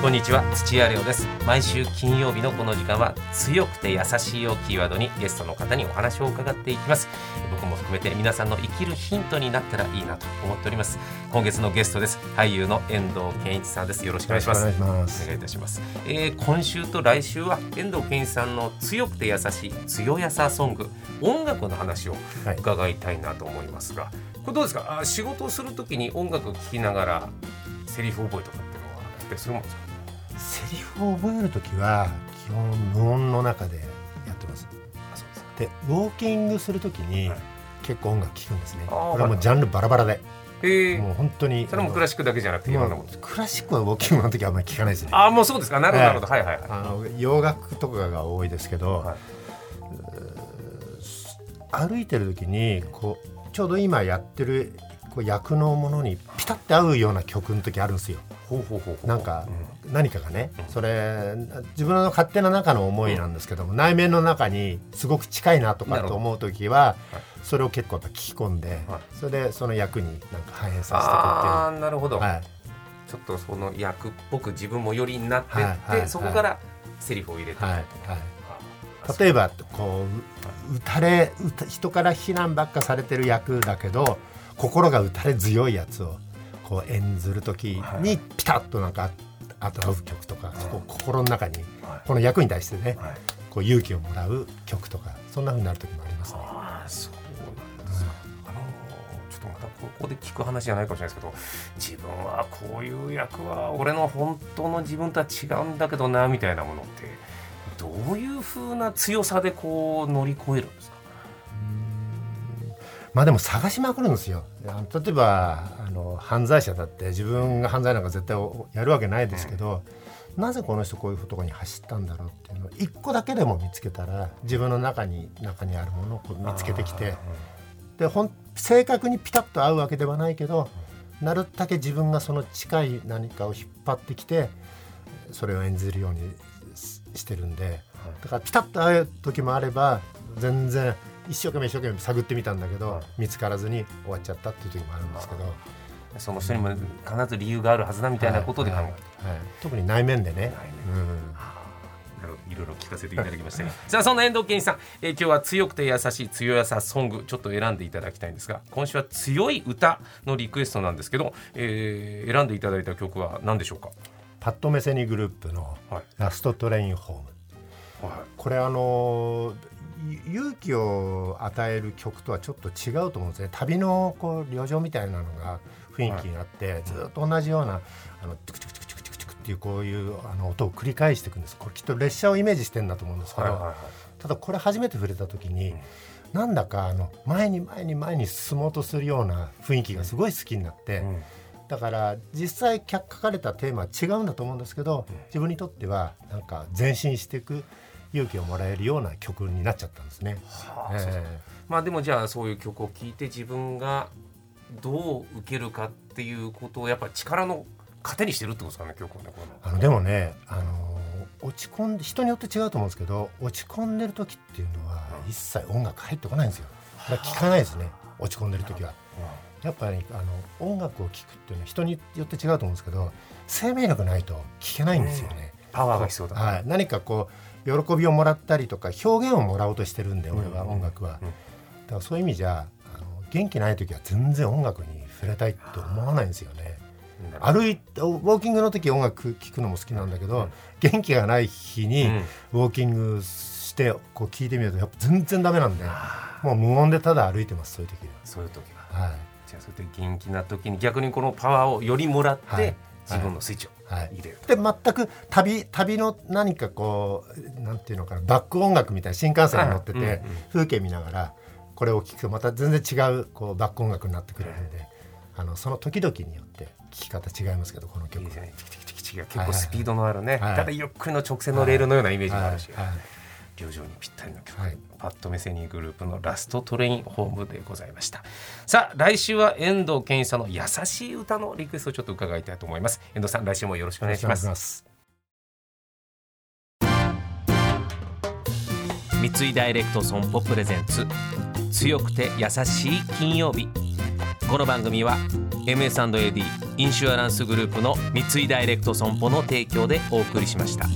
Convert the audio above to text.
こんにちは土屋レオです。毎週金曜日のこの時間は強くて優しいをキーワードにゲストの方にお話を伺っていきます。僕も含めて皆さんの生きるヒントになったらいいなと思っております。今月のゲストです。俳優の遠藤健一さんです。よろしくお願いします。お願いいいたします、えー今週と来週は遠藤健一さんの強くて優しい強やさソング音楽の話をはい。伺いたいなと思いますが、これどうですか？あ仕事をするときに音楽を聴きながらセリフ覚えとかっていうのはやっぱりするもんですか？セリフを覚えるときは基本無音の中でやってます。でウォーキングするときにはい。結構音楽聴くんですね。これはもうジャンルバラバラで。えー。もう本当にそれもクラシックだけじゃなくていろんなものも。うクラシックはウォーキングの時はあんまり聴かないですね。ああもうそうですか。なるほどなるほど、はい、はいはい。あの洋楽とかが多いですけど、はうー歩いてる時にこうちょうど今やってるこう役のものにピタッて合うような曲の時あるんですよ。ほうほうほうほう。なんか何かがねそれ自分の勝手な中の思いなんですけども内面の中にすごく近いなとかと思う時はそれを結構やっぱ聞き込んではい。それでその役になんか反映あさせていくっていう。はい。ちょっとその役っぽく自分もよりになってって、そこからセリフを入れて。はいはい。あ例えばこう打たれ人から非難ばっかされてる役だけど心が打たれ強いやつをこう演ずる時にピタッとなんかあと合う曲とか、そこ心の中にはい。この役に対してね、はい。こう勇気をもらう曲とかそんな風になる時もありますね。そうなんですか、あのーちょっとまたここで聞く話じゃないかもしれないですけど自分はこういう役は俺の本当の自分とは違うんだけどなみたいなものってどういう風な強さでこう乗り越えるんですか？まあでも探しまくるんですよ。例えばあの犯罪者だって自分が犯罪なんか絶対やるわけないですけど、なぜこの人こういうところに走ったんだろうっていうのを一個だけでも見つけたら自分の中に中にあるものを見つけてきてでほん正確にピタッと合うわけではないけどなるだけ自分がその近い何かを引っ張ってきてそれを演じるようにししてるんでだからピタッと合う時もあれば全然一生懸命一生懸命探ってみたんだけど、はい。見つからずに終わっちゃったっていう時もあるんですけど、その人にも必ず理由があるはずだみたいなことで考える、はい。はい。特に内面でね。いろいろ聞かせていただきましたが さあそんな遠藤健一さん、えー今日は強くて優しい強やさソングちょっと選んでいただきたいんですが今週は強い歌のリクエストなんですけど、えー選んでいただいた曲は何でしょうか？パッドメセニグループのはい「ラストトレインホーム」はこれあのゆ勇気を与える曲とはちょっと違うと思うんですね。旅のこう旅情みたいなのが雰囲気にあって、ずっと同じようなあのチクチクチクチクチクチクっていうこういうあの音を繰り返していくんです。これきっと列車をイメージしてんだと思うんですけど、はいはいはい。ただこれ初めて触れた時に、なんだかあの前に前に前に進もうとするような雰囲気がすごい好きになって、うん。だから実際書かれたテーマは違うんだと思うんですけど、自分にとってはなんか前進していく勇気をもらえるような曲になっちゃったんですね。はあえまあでもじゃあそういう曲を聴いて自分がどう受けるかっていうことをやっぱり力の糧にしてるってことですかね曲をねこあのでもね、あの落ち込んで人によって違うと思うんですけど落ち込んでる時っていうのは一切音楽入ってこないんですよ。だから聞かないですね。落ち込んでる時は。やっぱりあの音楽を聴くっていうのは人によって違うと思うんですけど生命力ないと聴けないんですよね。パワーが必要だ、はい、何かこう喜びをもらったりとか表現をもらおうとしてるんで俺はうん。音楽は、うん。だからそういう意味じゃあの元気ない時は全然音楽に触れたいって思わないんですよね。歩いてウォーキングの時音楽聴くのも好きなんだけど、うん。元気がない日にうん。ウォーキングしてこう聞いてみるとやっぱ全然ダメなんでもう無音でただ歩いてますそういう時そういう時はは。はい。じゃあそうやって元気な時に逆にこのパワーをよりもらって、はい自分のスイッチをはい。入れると、で全く旅旅の何かこうなんていうのかなバック音楽みたいな新幹線に乗ってて、はいうんうん。風景見ながらこれを聴くとまた全然違うこうバック音楽になってくれるんで、あのその時々によって聴き方違いますけどこの曲いいですね。チキチキチキチキが結構スピードのあるね、はい。ただゆっくりの直線のレールのようなイメージがあるし、はい。はい旅情にぴったりの曲、はい。パッドメセニーグループのラストトレインホームでございました。さあ来週は遠藤健一さんの優しい歌のリクエストをちょっと伺いたいと思います。遠藤さん来週もよろしくお願いします。お願いします。三井ダイレクト損保プレゼンツ強くて優しい金曜日。この番組は MS&AD インシュアランスグループの三井ダイレクト損保の提供でお送りしました。